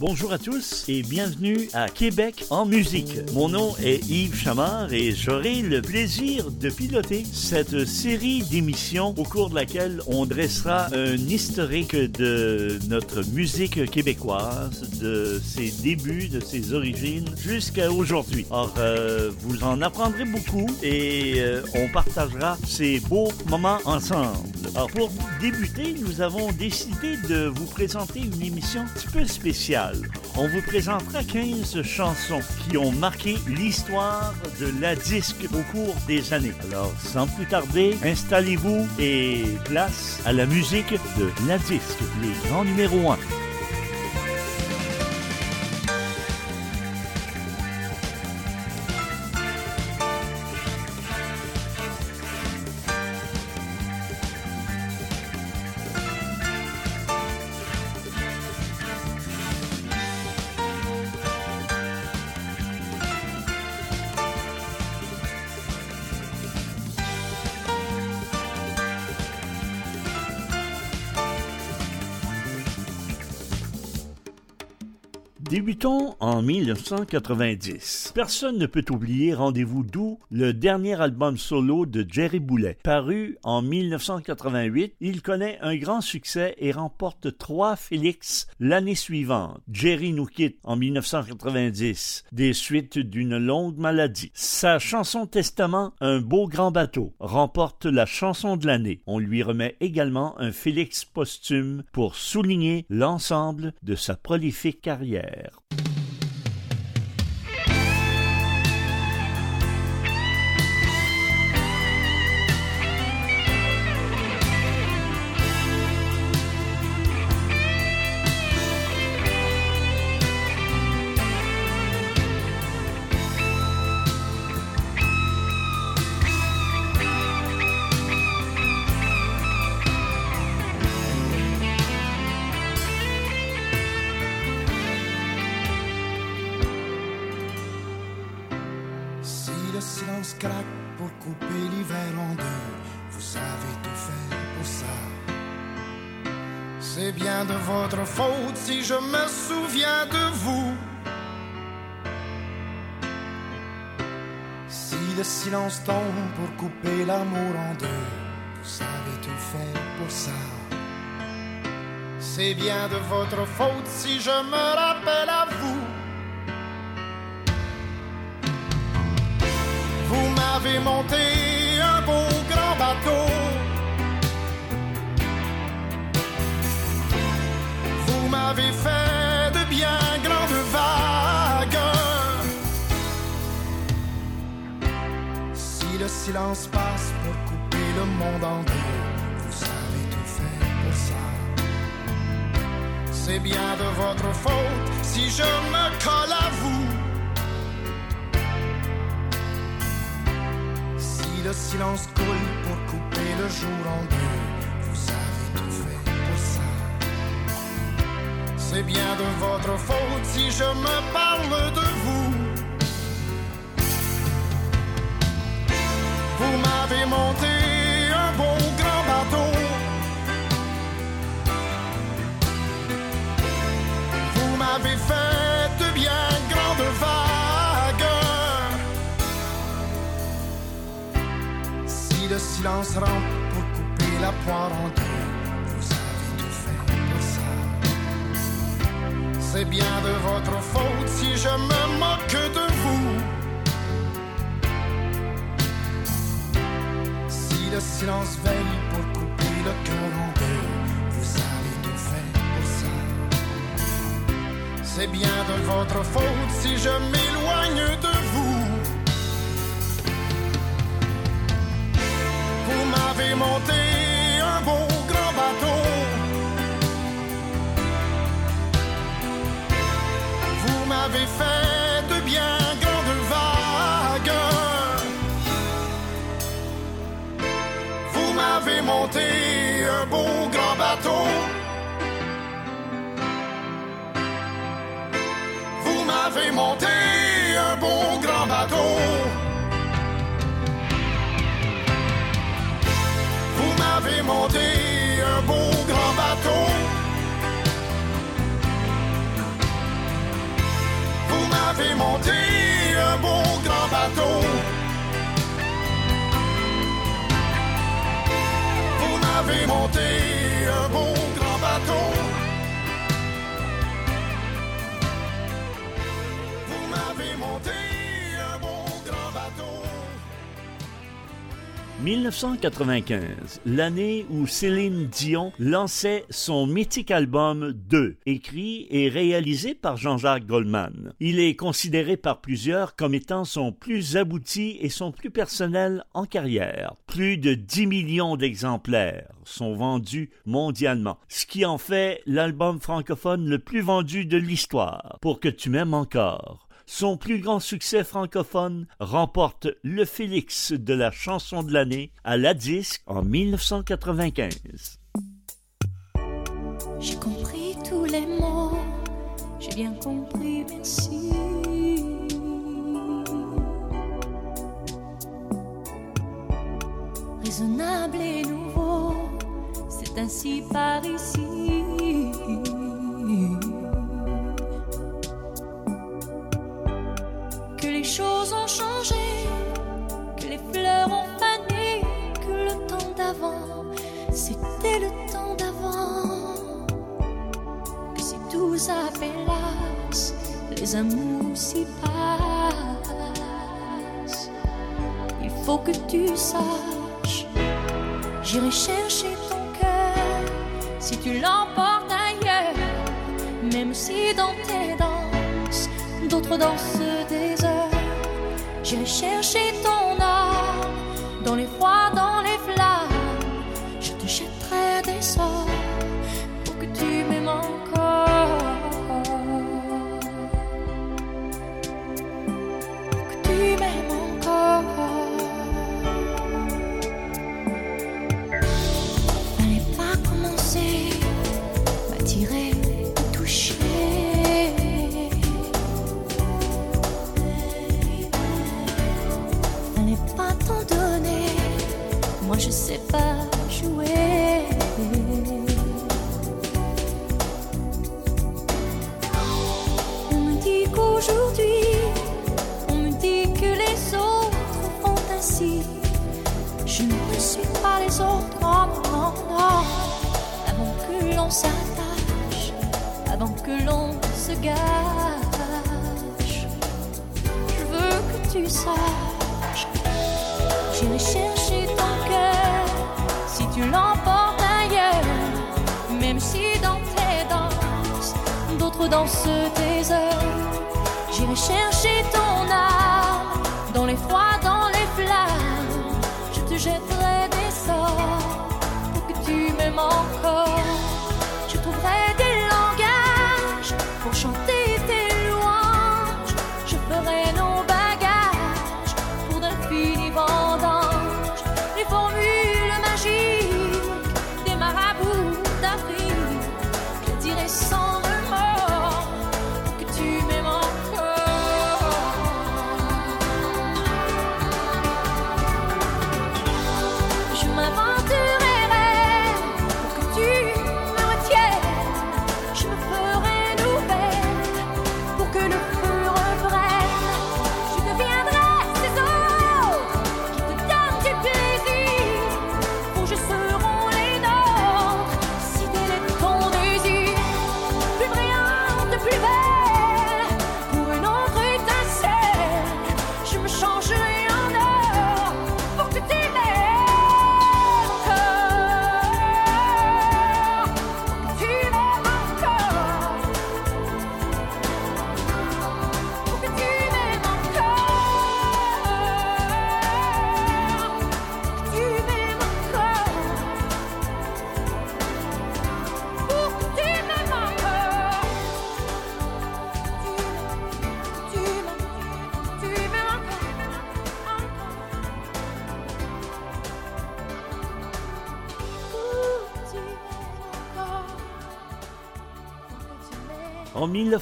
Bonjour à tous et bienvenue à Québec en musique. Mon nom est Yves Chamard et j'aurai le plaisir de piloter cette série d'émissions au cours de laquelle on dressera un historique de notre musique québécoise, de ses débuts, de ses origines jusqu'à aujourd'hui. Or, euh, vous en apprendrez beaucoup et euh, on partagera ces beaux moments ensemble. Alors, pour débuter, nous avons décidé de vous présenter une émission un petit peu spéciale on vous présentera 15 chansons qui ont marqué l'histoire de la disque au cours des années. Alors, sans plus tarder, installez-vous et place à la musique de la disque, les grands numéros 1. En 1990. Personne ne peut oublier Rendez-vous doux, le dernier album solo de Jerry Boulet. Paru en 1988, il connaît un grand succès et remporte trois Félix l'année suivante. Jerry nous quitte en 1990 des suites d'une longue maladie. Sa chanson Testament, Un beau grand bateau, remporte la chanson de l'année. On lui remet également un Félix posthume pour souligner l'ensemble de sa prolifique carrière. Je me souviens de vous. Si le silence tombe pour couper l'amour en deux, vous savez tout faire pour ça. C'est bien de votre faute si je me rappelle à vous. Vous m'avez monté m'avez fait de bien grandes vagues. Si le silence passe pour couper le monde en deux, vous savez tout faire pour ça. C'est bien de votre faute si je me colle à vous. Si le silence coule pour couper le jour en deux. C'est bien de votre faute si je me parle de vous. Vous m'avez monté un bon grand bateau. Vous m'avez fait de bien grandes vagues. Si le silence rentre pour couper la poire en deux. C'est bien de votre faute si je me moque de vous. Si le silence veille pour couper le cœur en deux, vous savez tout faire pour ça. C'est bien de votre faute si je m'éloigne de vous. Vous m'avez monté un bon m'avez fait de bien grandes vagues. Vous m'avez monté un beau grand bateau. Vous m'avez monté un beau grand bateau. Vous m'avez monté un beau grand bateau. Monté un bon grand bateau. Vous m'avez monté un bon grand bateau. Vous m'avez monté 1995, l'année où Céline Dion lançait son mythique album 2, écrit et réalisé par Jean-Jacques Goldman. Il est considéré par plusieurs comme étant son plus abouti et son plus personnel en carrière. Plus de 10 millions d'exemplaires sont vendus mondialement, ce qui en fait l'album francophone le plus vendu de l'histoire. Pour que tu m'aimes encore son plus grand succès francophone remporte le Félix de la chanson de l'année à la disque en 1995. J'ai compris tous les mots, j'ai bien compris, merci. Raisonnable et nouveau, c'est ainsi par ici. Les choses ont changé, que les fleurs ont fané, que le temps d'avant, c'était le temps d'avant. Que si tout s'appelasse, les amours s'y passent. Il faut que tu saches, j'irai chercher ton cœur si tu l'emportes ailleurs, même si dans tes danses, d'autres dansent des J'irai chercher ton âme dans les froids,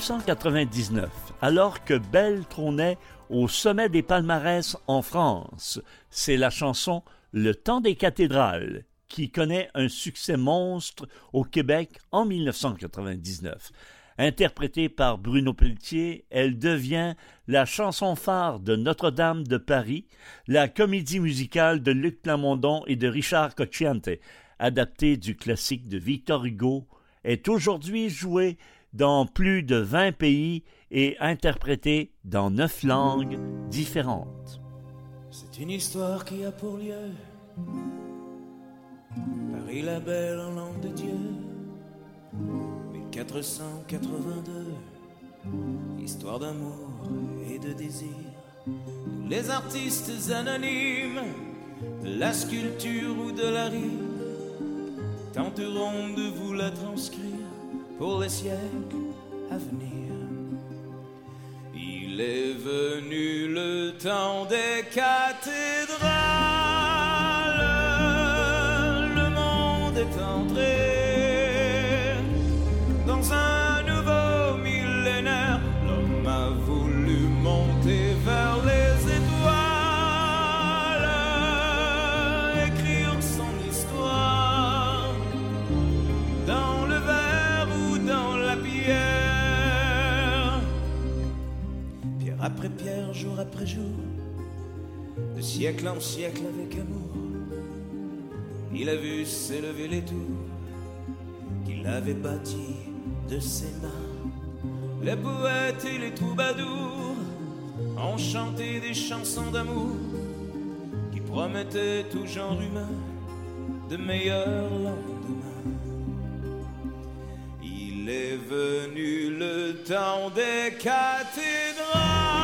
1999, alors que Belle trônait au sommet des palmarès en France, c'est la chanson Le temps des cathédrales qui connaît un succès monstre au Québec en 1999. Interprétée par Bruno Pelletier, elle devient la chanson phare de Notre-Dame de Paris, la comédie musicale de Luc Plamondon et de Richard Cocciante, adaptée du classique de Victor Hugo, est aujourd'hui jouée dans plus de 20 pays et interprétée dans neuf langues différentes. C'est une histoire qui a pour lieu. Paris la belle en langue de Dieu. 1482 Histoire d'amour et de désir. Les artistes anonymes De la sculpture ou de la rime Tenteront de vous la transcrire Pour les siècles à venir. Il est venu le temps des cathédrales de siècle en siècle avec amour, il a vu s'élever les tours qu'il avait bâties de ses mains. Les poètes et les troubadours ont chanté des chansons d'amour qui promettaient tout genre humain de meilleurs lendemains. Il est venu le temps des cathédrales.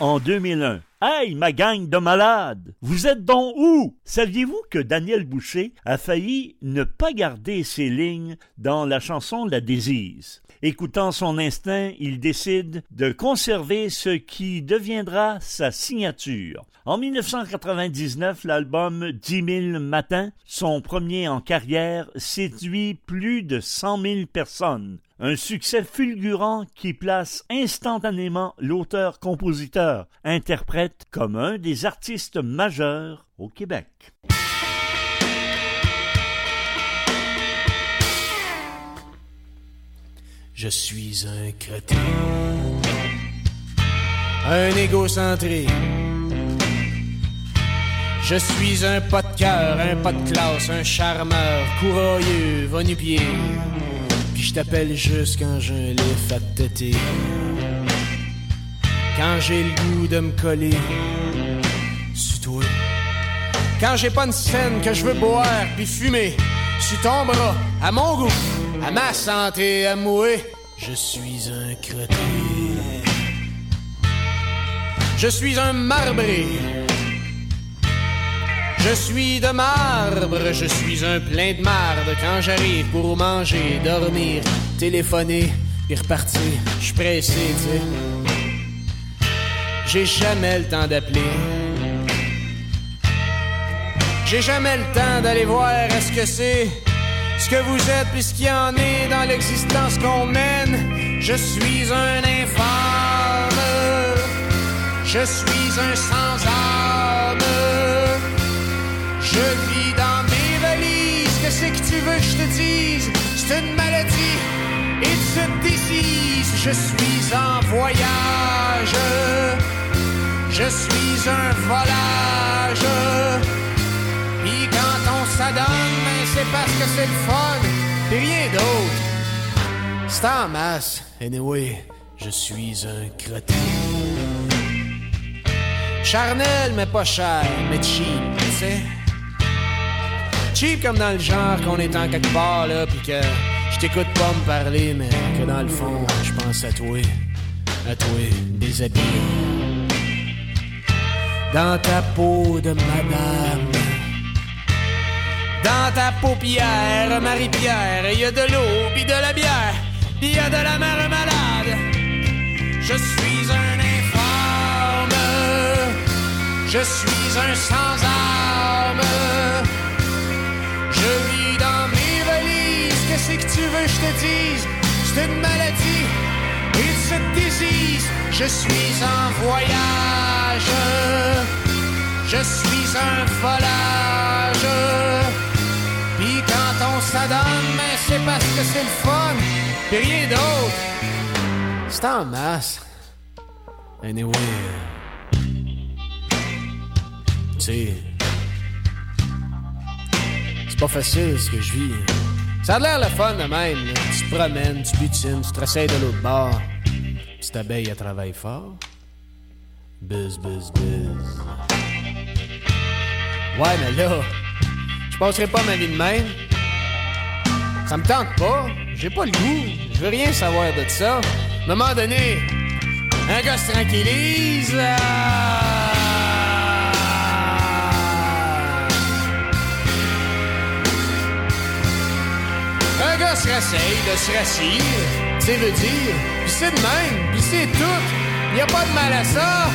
En 2001. Hey, ma gang de malades! Vous êtes donc où? Saviez-vous que Daniel Boucher a failli ne pas garder ses lignes dans la chanson La Désise? Écoutant son instinct, il décide de conserver ce qui deviendra sa signature. En 1999, l'album 10 000 matins, son premier en carrière, séduit plus de 100 000 personnes. Un succès fulgurant qui place instantanément l'auteur-compositeur, interprète comme un des artistes majeurs au Québec. Je suis un crétin, un égocentré. Je suis un pas de cœur, un pas de classe, un charmeur, courroyeux, va-nu-pied je t'appelle juste quand un lift à têter. Quand j'ai le goût de me coller sur toi. Quand j'ai pas une scène que je veux boire puis fumer sur ton bras, à mon goût, à ma santé, à mouer, je suis un crotté. Je suis un marbré je suis de marbre, je suis un plein de marde quand j'arrive pour manger, dormir, téléphoner, puis repartir. Je suis pressé, tu sais. j'ai jamais le temps d'appeler. J'ai jamais le temps d'aller voir est-ce que c'est ce que vous êtes puisqu'il y en est dans l'existence qu'on mène. Je suis un infâme, je suis un sans âme. Je vis dans mes valises, qu'est-ce que tu veux que je te dise? C'est une maladie, it's a disease. Je suis en voyage, je suis un volage. Puis quand on s'adonne, ben c'est parce que c'est le fun, et rien d'autre. C'est en masse, anyway, je suis un cretin. Charnel, mais pas cher, mais cheap, tu sais. Cheap comme dans le genre qu'on est en quelque part, là, pis que je t'écoute pas me parler, mais que dans le fond, je pense à toi, à toi, déshabillé. Dans ta peau de madame. Dans ta paupière, Marie-Pierre, y a de l'eau, puis de la bière, puis il y a de la mère malade. Je suis un infâme, je suis un sans-âme. Je qu'est-ce que tu veux que je te dise? C'est une maladie, it's a disease. Je suis en voyage, je suis un volage. Puis quand on s'adonne, mais c'est parce que c'est le fun, pis rien d'autre. C'est en masse. Anyway. Tu sais. C'est pas facile ce que je vis. Ça a l'air le fun de même. Tu te promènes, tu butines, tu te de l'autre bord. Petite abeille, elle travaille fort. Buzz, buzz, buzz. Ouais, mais là, je passerai pas ma vie de même. Ça me tente pas. J'ai pas le goût. Je veux rien savoir de ça. À un moment donné, un gars se tranquillise. ah. Se rasseille de se rassire. Tu veut dire. Puis c'est de même. Puis c'est tout. Y a pas de mal à ça.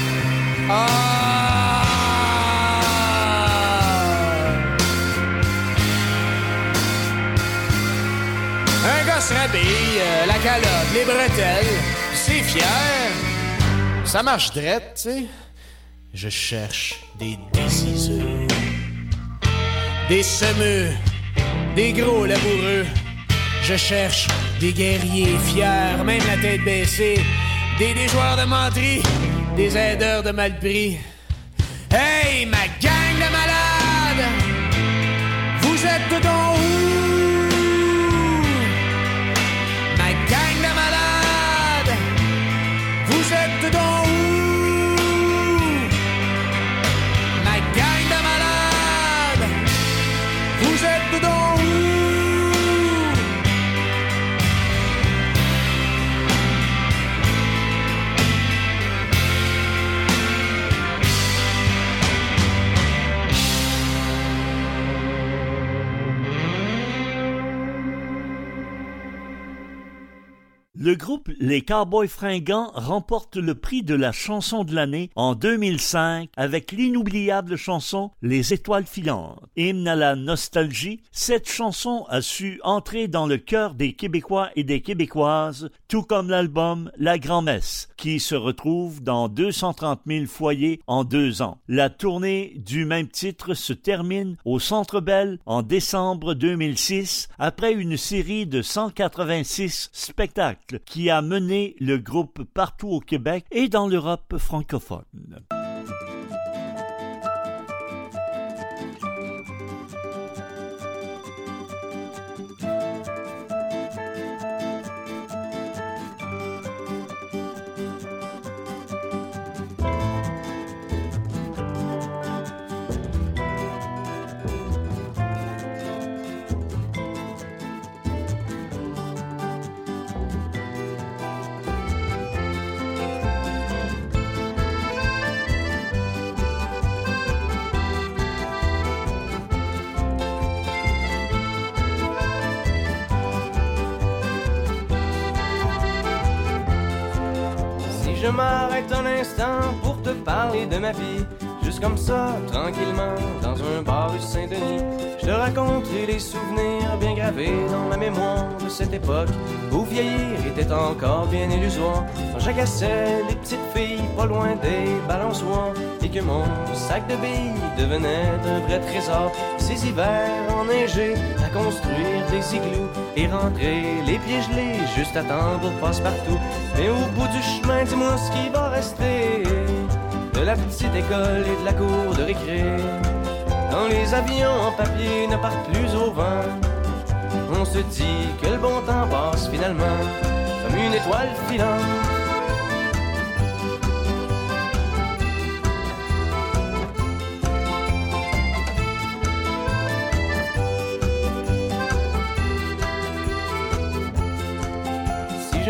Ah. Un gars se rhabille, euh, la calotte, les bretelles, c'est fier. Ça marche drette, tu sais. Je cherche des déciseurs, des semeux, des gros laboureux. Je cherche des guerriers fiers, même la tête baissée, des déjoueurs de menterie, des aideurs de malpris. Hey, ma gang de malades! Vous êtes donc où? Ma gang de malades, vous êtes donc Le groupe Les Cowboys Fringants remporte le prix de la chanson de l'année en 2005 avec l'inoubliable chanson Les Étoiles filantes. Hymne à la nostalgie, cette chanson a su entrer dans le cœur des Québécois et des Québécoises, tout comme l'album La Grand-Messe, qui se retrouve dans 230 000 foyers en deux ans. La tournée du même titre se termine au Centre Bell en décembre 2006 après une série de 186 spectacles qui a mené le groupe partout au Québec et dans l'Europe francophone. Je m'arrête un instant pour te parler de ma vie, juste comme ça, tranquillement, dans un bar rue Saint-Denis, je te raconterai les souvenirs bien gravés dans ma mémoire de cette époque où vieillir était encore bien illusoire. Quand j'agaçais les petites filles pas loin des balançoires et que mon sac de billes devenait un vrai trésor. Ces hivers enneigés à construire des igloos et rentrer les pieds gelés juste à attendre passe-partout. Mais au bout du chemin, dis-moi ce qui va rester de la petite école et de la cour de récré. Quand les avions en papier ne partent plus au vent, on se dit que le bon temps passe finalement comme une étoile filante.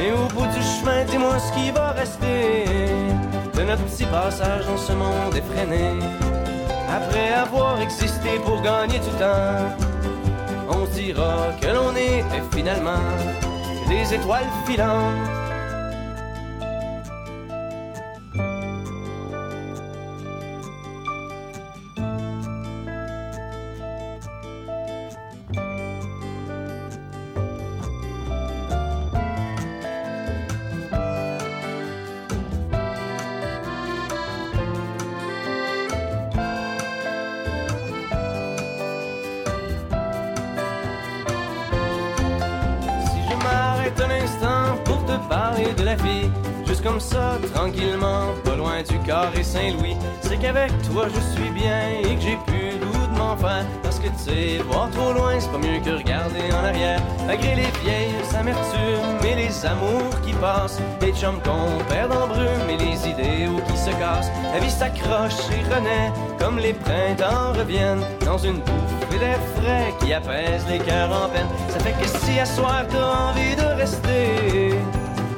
Mais au bout du chemin, dis-moi ce qui va rester de notre petit passage dans ce monde effréné. Après avoir existé pour gagner du temps, on dira que l'on était finalement des étoiles filantes. Qu'avec toi je suis bien et que j'ai plus le de m'en faire. Parce que tu sais, voir trop loin, c'est pas mieux que regarder en arrière. Malgré les vieilles amertumes et les amours qui passent, les chums qu'on perd en brume et les idéaux qui se cassent. La vie s'accroche et renaît comme les printemps reviennent dans une bouffée d'air frais qui apaise les cœurs en peine. Ça fait que si à soir t'as envie de rester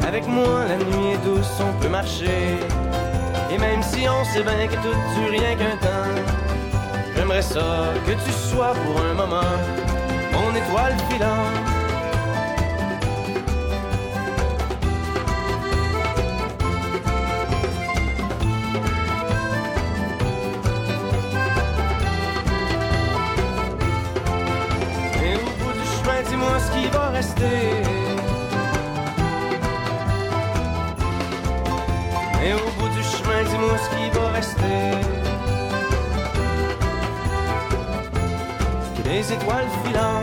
avec moi, la nuit est douce, on peut marcher. Même si on sait bien que tout dure rien qu'un temps, j'aimerais ça que tu sois pour un moment mon étoile filante. Des étoiles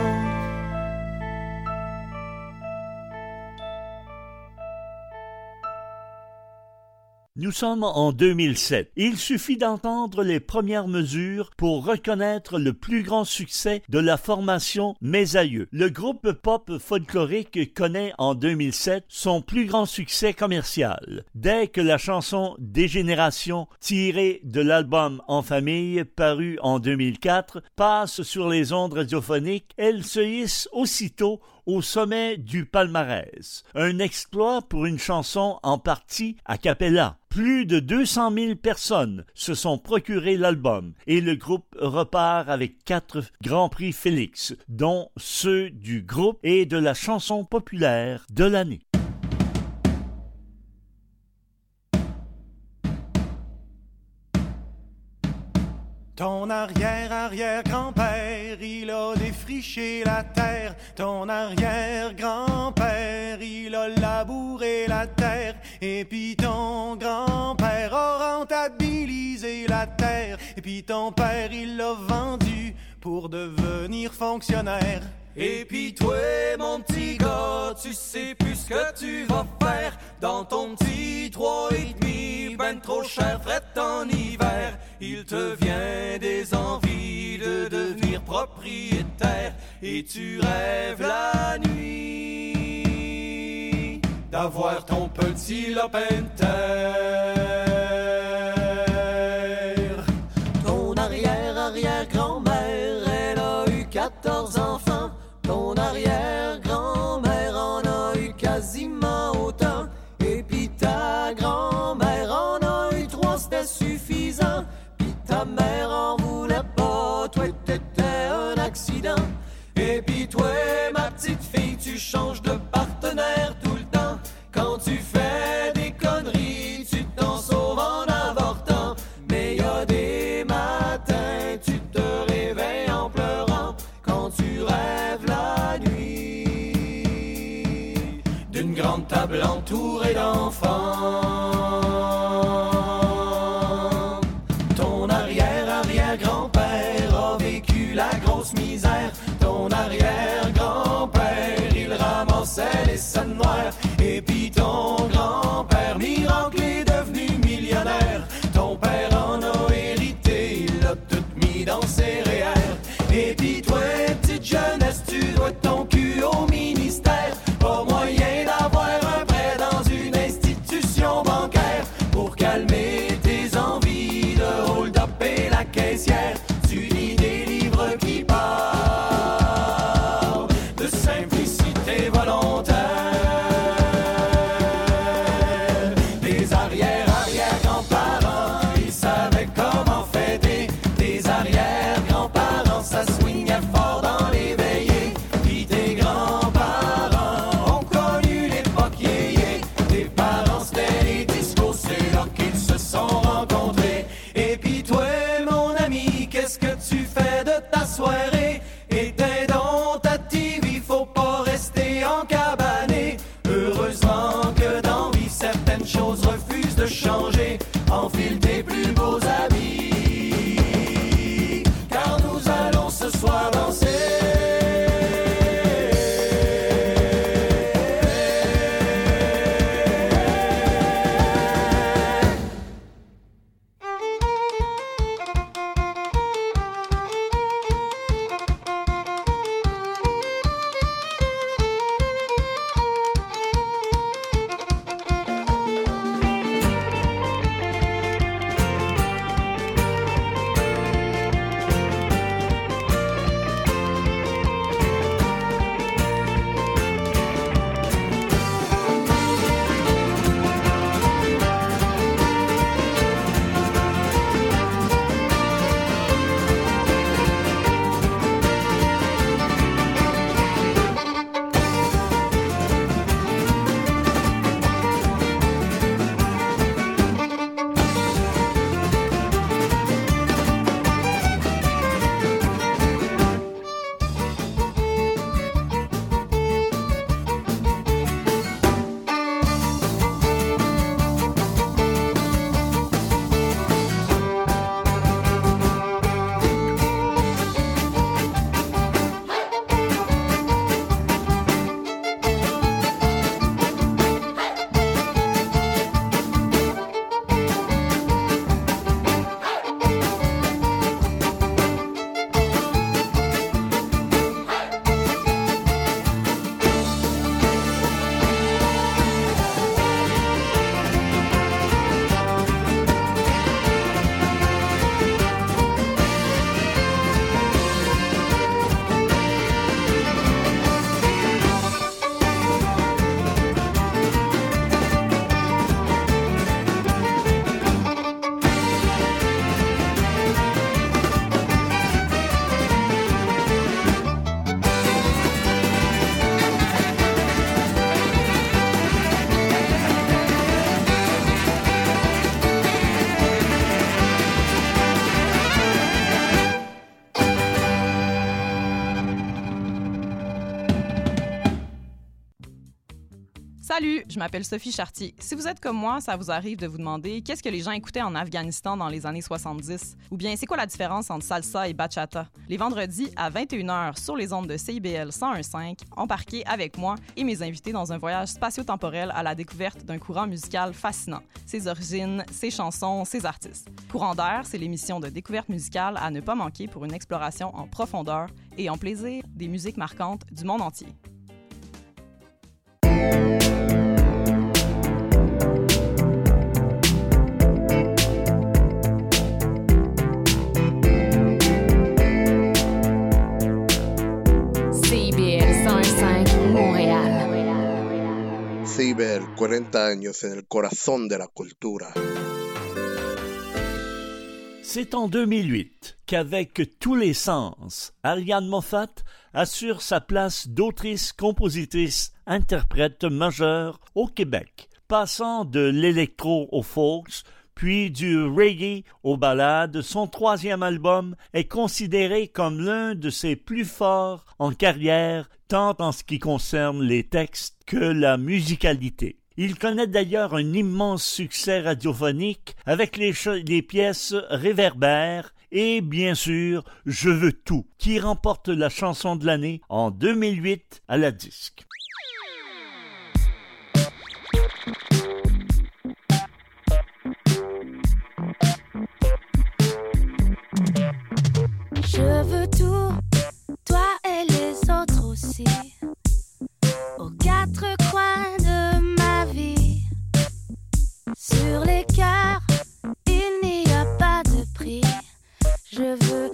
Nous sommes en 2007. Il suffit d'entendre les premières mesures pour reconnaître le plus grand succès de la formation Mes Aïeux. Le groupe pop folklorique connaît en 2007 son plus grand succès commercial. Dès que la chanson Dégénération, tirée de l'album En famille, paru en 2004, passe sur les ondes radiophoniques, elle se hisse aussitôt au sommet du palmarès. Un exploit pour une chanson en partie a cappella. Plus de 200 000 personnes se sont procuré l'album et le groupe repart avec quatre Grands Prix Félix, dont ceux du groupe et de la chanson populaire de l'année. Ton arrière-arrière-grand-père, il a défriché la terre. Ton arrière-grand-père, il a labouré la terre. Et puis ton grand-père a rentabilisé la terre. Et puis ton père, il l'a vendu pour devenir fonctionnaire. Et puis toi, mon petit gars, tu sais plus ce que tu vas faire dans ton petit trois et demi, ben trop cher, fret en hiver. Il te vient des envies de devenir propriétaire et tu rêves la nuit d'avoir ton petit lopin. ta mère Je m'appelle Sophie Chartier. Si vous êtes comme moi, ça vous arrive de vous demander qu'est-ce que les gens écoutaient en Afghanistan dans les années 70 ou bien c'est quoi la différence entre salsa et bachata? Les vendredis à 21h sur les ondes de CIBL 1015, embarquez avec moi et mes invités dans un voyage spatio-temporel à la découverte d'un courant musical fascinant, ses origines, ses chansons, ses artistes. Courant d'air, c'est l'émission de découverte musicale à ne pas manquer pour une exploration en profondeur et en plaisir des musiques marquantes du monde entier. Ciber, 40 años en el corazón de la cultura. C'est en 2008 qu'avec tous les sens, Ariane Moffat assure sa place d'autrice, compositrice, interprète majeure au Québec, passant de l'électro au folks, puis du reggae aux ballades, son troisième album est considéré comme l'un de ses plus forts en carrière, tant en ce qui concerne les textes que la musicalité. Il connaît d'ailleurs un immense succès radiophonique avec les, pièces Réverbères et bien sûr Je veux tout, qui remporte la chanson de l'année en 2008 à la disque. Je veux tout, toi et les autres aussi, aux quatre coins de ma vie. Sur les cœurs, il n'y a pas de prix. Je veux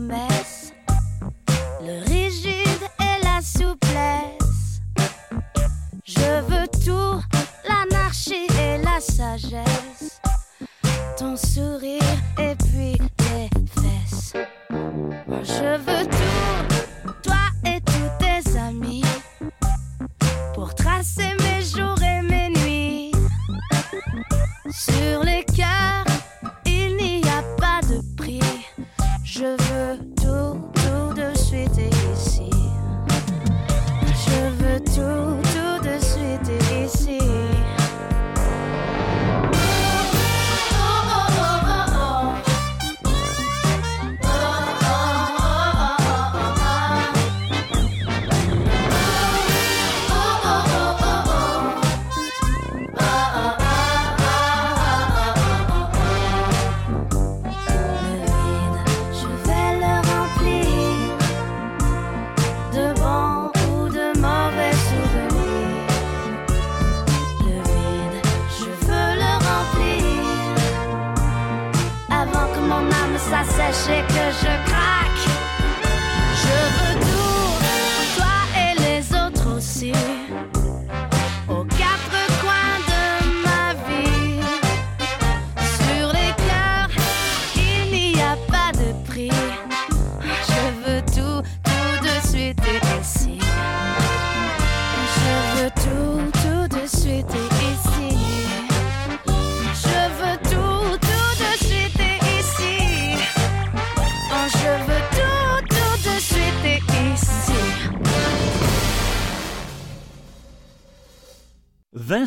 et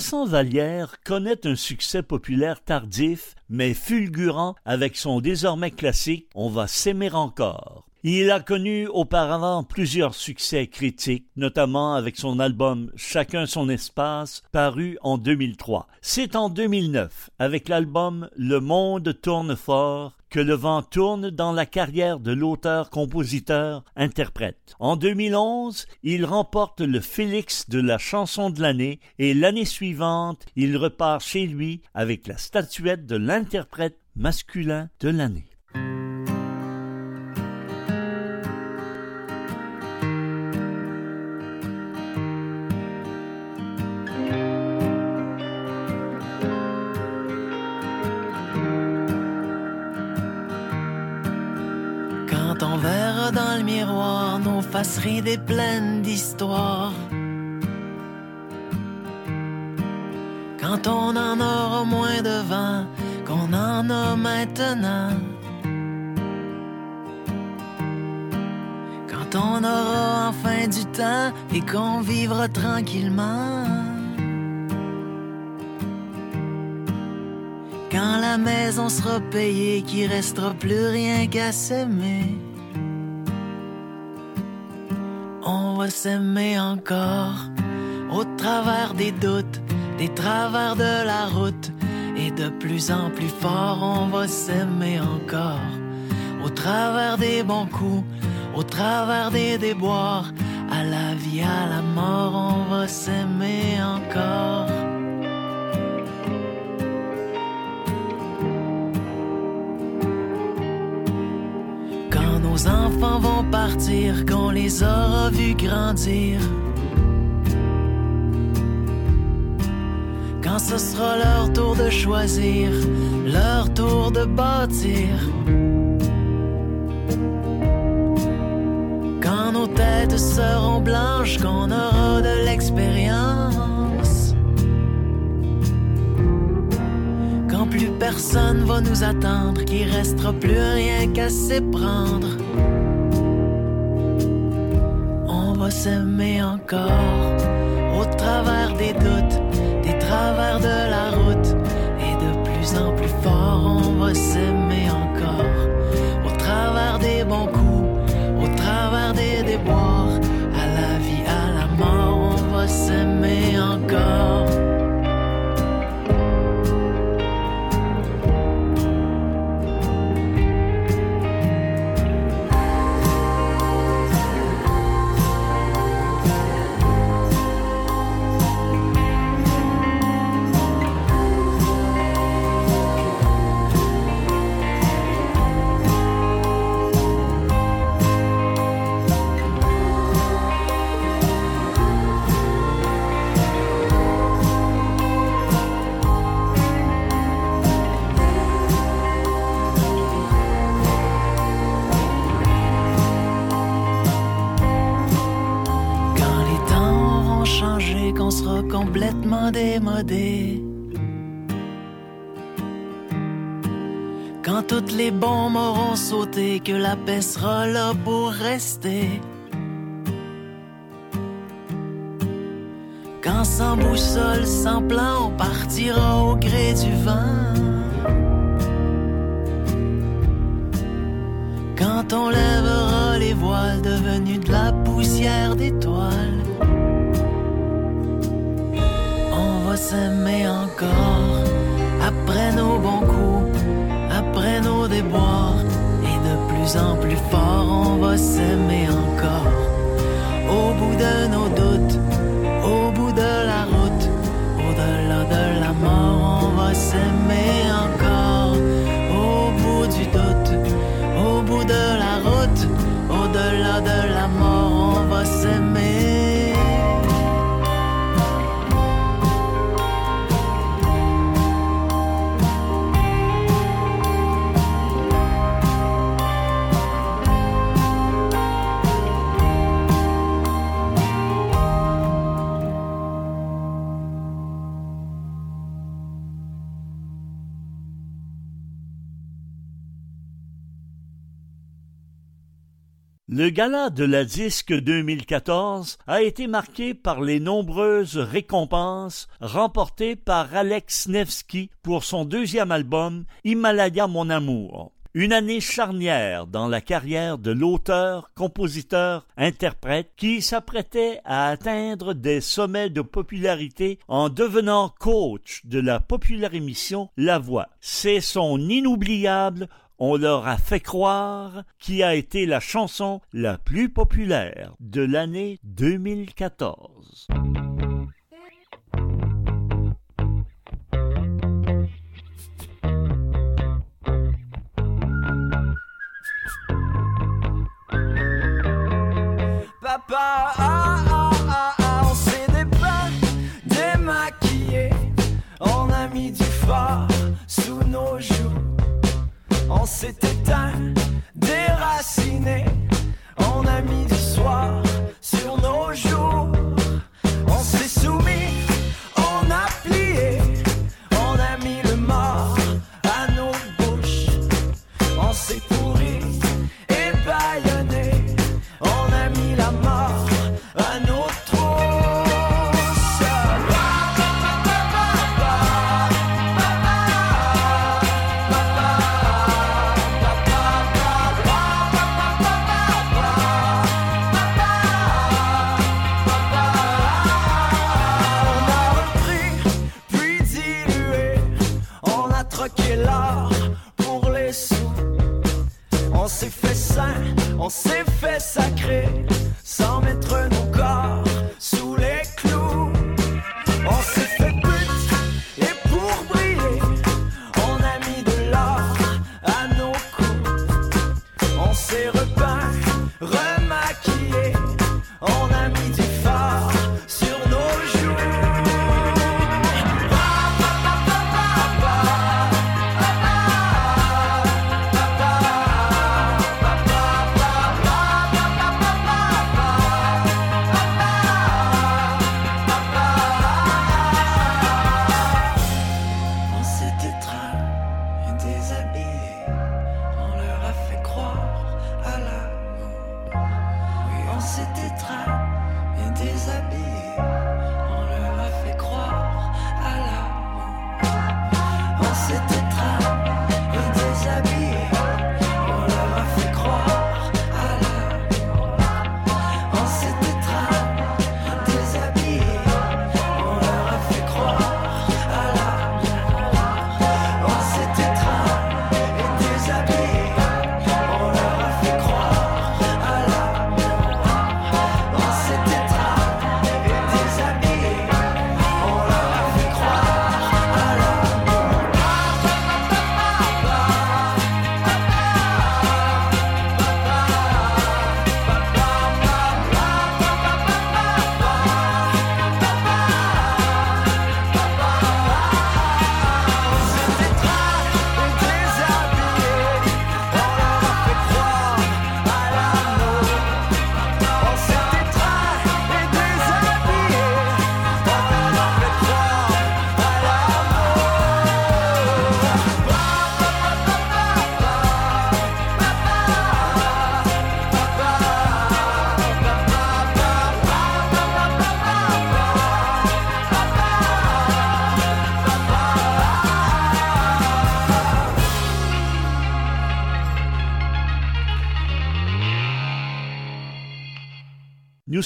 Vincent Vallière connaît un succès populaire tardif, mais fulgurant avec son désormais classique On va s'aimer encore. Il a connu auparavant plusieurs succès critiques, notamment avec son album Chacun son espace, paru en 2003. C'est en 2009, avec l'album Le monde tourne fort, que le vent tourne dans la carrière de l'auteur-compositeur-interprète. En 2011, il remporte le Félix de la chanson de l'année et l'année suivante, il repart chez lui avec la statuette de l'interprète masculin de l'année. brasserie des plaines d'histoire. Quand on en aura moins de vin qu'on en a maintenant. Quand on aura enfin du temps et qu'on vivra tranquillement. Quand la maison sera payée, qu'il restera plus rien qu'à s'aimer. S'aimer encore au travers des doutes, des travers de la route. Et de plus en plus fort, on va s'aimer encore au travers des bons coups, au travers des déboires. À la vie, à la mort, on va s'aimer encore. Nos enfants vont partir, qu'on les aura vus grandir. Quand ce sera leur tour de choisir, leur tour de bâtir. Quand nos têtes seront blanches, qu'on aura de l'expérience. Personne va nous attendre, qu'il restera plus rien qu'à s'éprendre. On va s'aimer encore au travers des doutes, des travers de la route. Et de plus en plus fort, on va s'aimer encore au travers des bons coups, au travers des déboires. À la vie, à la mort, on va s'aimer encore. Complètement démodé. Quand toutes les bombes auront sauté, que la paix sera là pour rester. Quand sans boussole, sans plan, on partira au gré du vent. Quand on lèvera les voiles devenus de la poussière d'étoiles, va s'aimer encore. Après nos bons coups, après nos déboires, et de plus en plus fort, on va s'aimer encore. Au bout de nos doutes, gala de la disque 2014 a été marqué par les nombreuses récompenses remportées par Alex Nevsky pour son deuxième album Himalaya mon amour. Une année charnière dans la carrière de l'auteur, compositeur, interprète qui s'apprêtait à atteindre des sommets de popularité en devenant coach de la populaire émission La Voix. C'est son inoubliable on leur a fait croire qui a été la chanson la plus populaire de l'année 2014. Papa,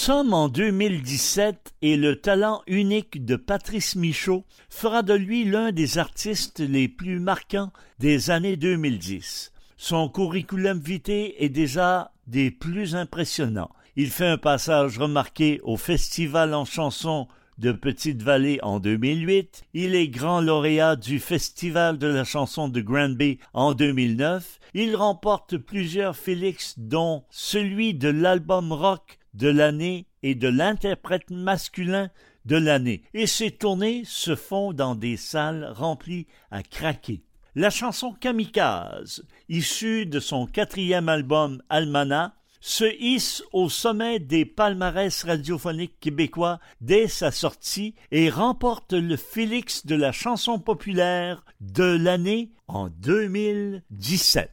sommes en 2017 et le talent unique de Patrice Michaud fera de lui l'un des artistes les plus marquants des années 2010. Son curriculum vitae est déjà des plus impressionnants. Il fait un passage remarqué au Festival en chanson de Petite-Vallée en 2008. Il est grand lauréat du Festival de la chanson de Granby en 2009. Il remporte plusieurs Félix, dont celui de l'album rock de l'année et de l'interprète masculin de l'année. Et ses tournées se font dans des salles remplies à craquer. La chanson Kamikaze, issue de son quatrième album Almana, se hisse au sommet des palmarès radiophoniques québécois dès sa sortie et remporte le Félix de la chanson populaire de l'année en 2017.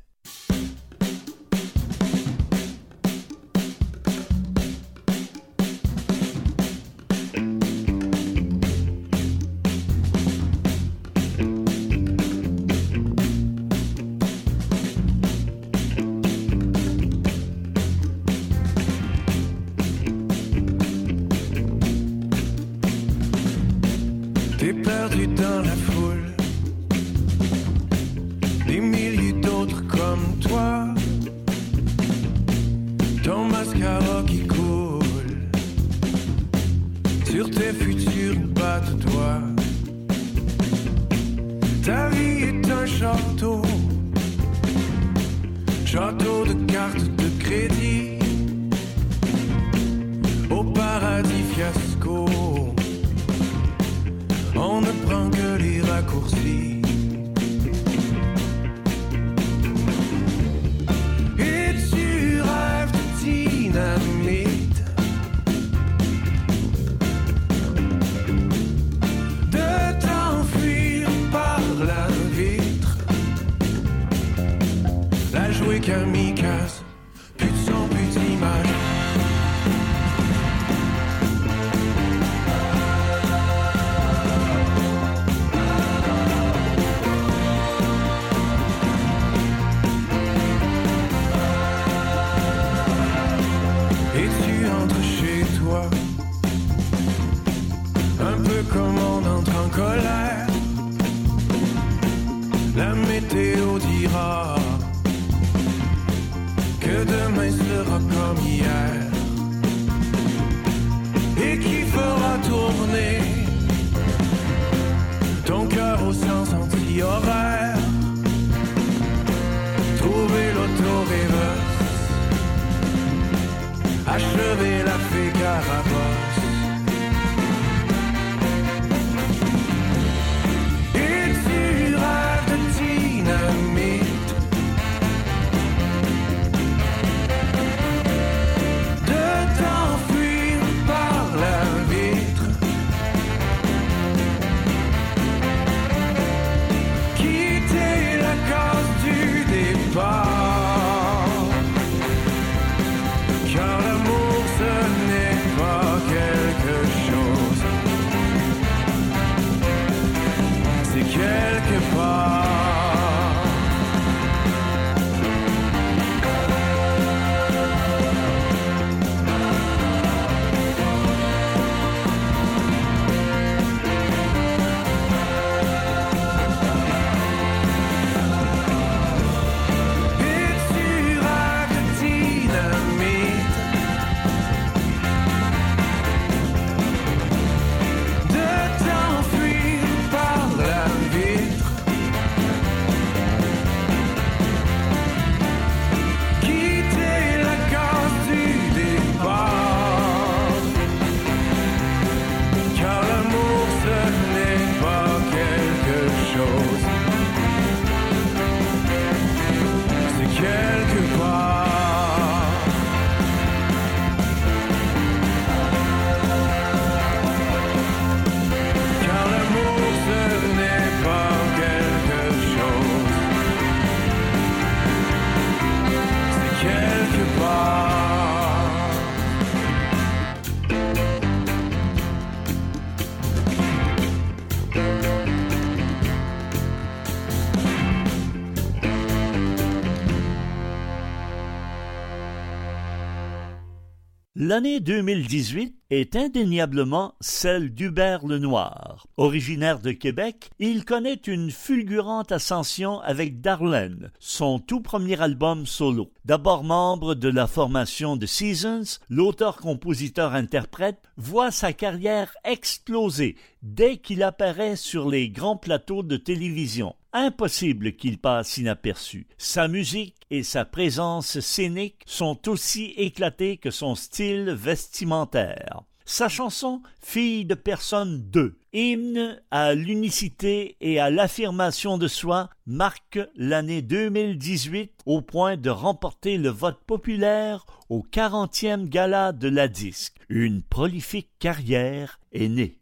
L'année 2018 est indéniablement celle d'Hubert Lenoir. Originaire de Québec, il connaît une fulgurante ascension avec Darlene, son tout premier album solo. D'abord membre de la formation de Seasons, l'auteur-compositeur-interprète voit sa carrière exploser dès qu'il apparaît sur les grands plateaux de télévision. Impossible qu'il passe inaperçu. Sa musique et sa présence scénique sont aussi éclatées que son style vestimentaire. Sa chanson Fille de personne 2, hymne à l'unicité et à l'affirmation de soi, marque l'année 2018 au point de remporter le vote populaire au 40e gala de la disque. Une prolifique carrière est née.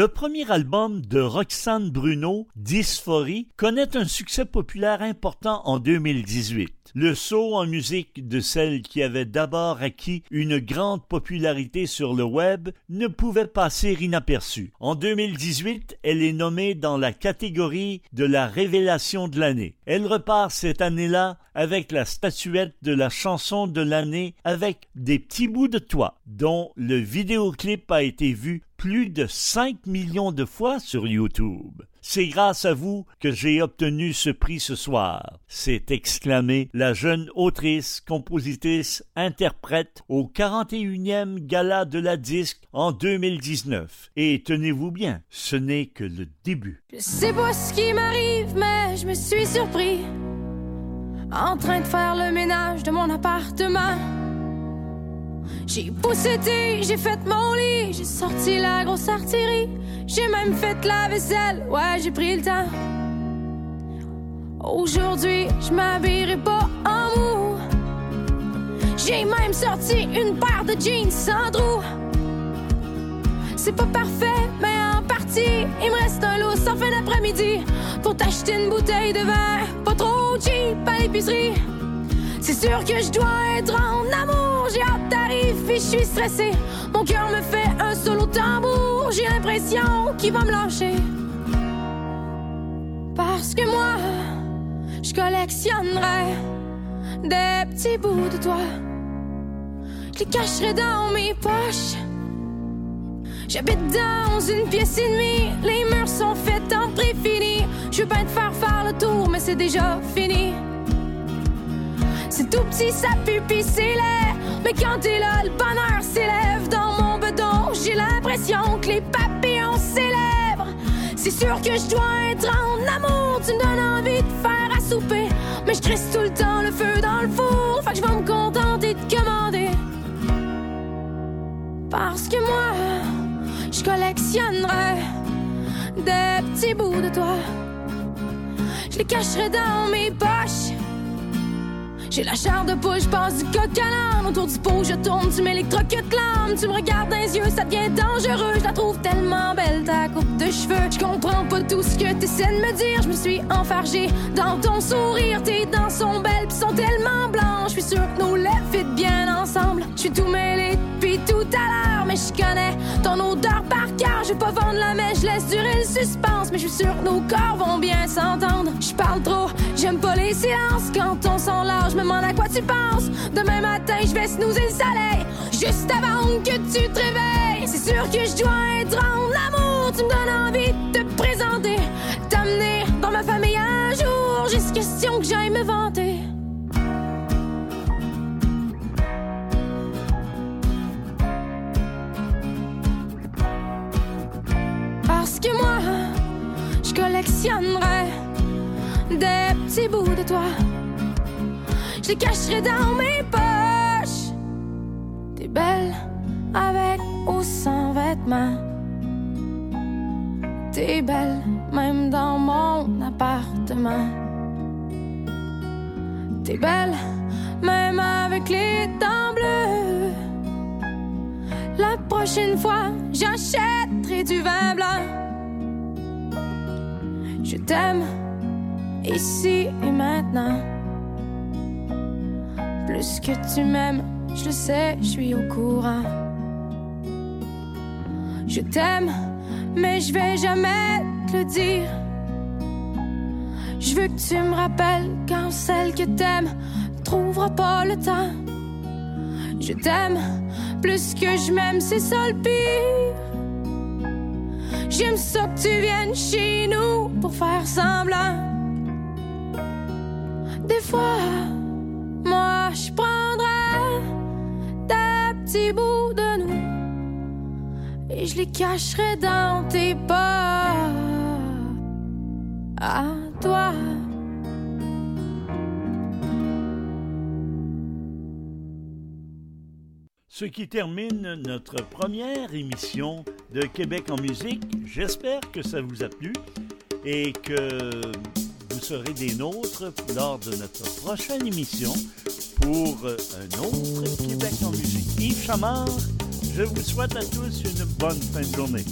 Le premier album de Roxane Bruno, Dysphorie, connaît un succès populaire important en 2018. Le saut en musique de celle qui avait d'abord acquis une grande popularité sur le web ne pouvait passer inaperçu. En 2018, elle est nommée dans la catégorie de la révélation de l'année. Elle repart cette année-là avec la statuette de la chanson de l'année avec des petits bouts de toi, dont le vidéoclip a été vu plus de 5 millions de fois sur YouTube. C'est grâce à vous que j'ai obtenu ce prix ce soir, s'est exclamée la jeune autrice, compositrice, interprète au 41e gala de la disque en 2019. Et tenez-vous bien, ce n'est que le début. Je sais pas ce qui m'arrive, mais je me suis surpris en train de faire le ménage de mon appartement. J'ai poussé, j'ai fait mon lit, j'ai sorti la grosse artillerie, j'ai même fait la vaisselle, ouais, j'ai pris le temps. Aujourd'hui, je m'habillerai pas en mou. J'ai même sorti une paire de jeans sans trou. C'est pas parfait, mais en partie, il me reste un lot sans fin d'après-midi pour t'acheter une bouteille de vin, pas trop cheap à l'épicerie. C'est sûr que je dois être en amour. J'ai hâte je suis stressée. Mon cœur me fait un solo tambour. J'ai l'impression qu'il va me lâcher. Parce que moi, je collectionnerai des petits bouts de toi. Je les cacherai dans mes poches. J'habite dans une pièce et demie. Les murs sont faits en prix fini. Je veux pas te faire faire le tour, mais c'est déjà fini. C'est tout petit, ça pue, pis c'est laid. Mais quand t'es là, le bonheur s'élève dans mon bedon. J'ai l'impression que les papillons célèbrent. C'est sûr que je dois être en amour. Tu me donnes envie de faire à souper. Mais je crisse tout le temps le feu dans le four. Fait que je vais me contenter de commander. Parce que moi, je collectionnerai des petits bouts de toi. Je les cacherai dans mes poches. J'ai la chair de poule, je passe du coq à. Autour du pot, je tourne, tu m'électrocutes l'âme. Tu me regardes dans les yeux, ça devient dangereux. Je la trouve tellement belle, ta coupe de cheveux. Je comprends pas tout ce que t'essaies de me dire. Je me suis enfargée dans ton sourire. Tes dents sont belles, pis sont tellement blanches. Je suis sûre que nos lèvres fit bien ensemble. Je suis tout mêlé depuis tout à l'heure, mais je connais ton odeur par cœur. Je vais pas vendre la mèche, laisse durer le suspense. Mais je suis sûre que nos corps vont bien s'entendre. Je parle trop, j'aime pas les silences. Quand on sent large, me demande à quoi tu penses. Demain matin, je vais snoozer le soleil. Juste avant que tu te réveilles. C'est sûr que je dois être en amour. Tu me donnes envie de te présenter. T'amener dans ma famille un jour. Juste question que j'aille me vanter. Parce que moi, je collectionnerai des petits bouts de toi. Je cacherai dans mes poches. T'es belle avec ou sans vêtements. T'es belle même dans mon appartement. T'es belle même avec les dents bleues. La prochaine fois, j'achèterai du vin blanc. Je t'aime ici et maintenant. Plus que tu m'aimes, je le sais, je suis au courant. Je t'aime, mais je vais jamais te le dire. Je veux que tu me rappelles quand celle que t'aimes trouvera pas le temps. Je t'aime, plus que je m'aime, c'est ça le pire. J'aime ça que tu viennes chez nous pour faire semblant. Des fois, moi je prendrai des petits bouts de nous et je les cacherai dans tes pas. À toi. Ce qui termine notre première émission de Québec en musique. J'espère que ça vous a plu et que serez des nôtres lors de notre prochaine émission pour un autre Québec en musique. Yves Chamard, je vous souhaite à tous une bonne fin de journée.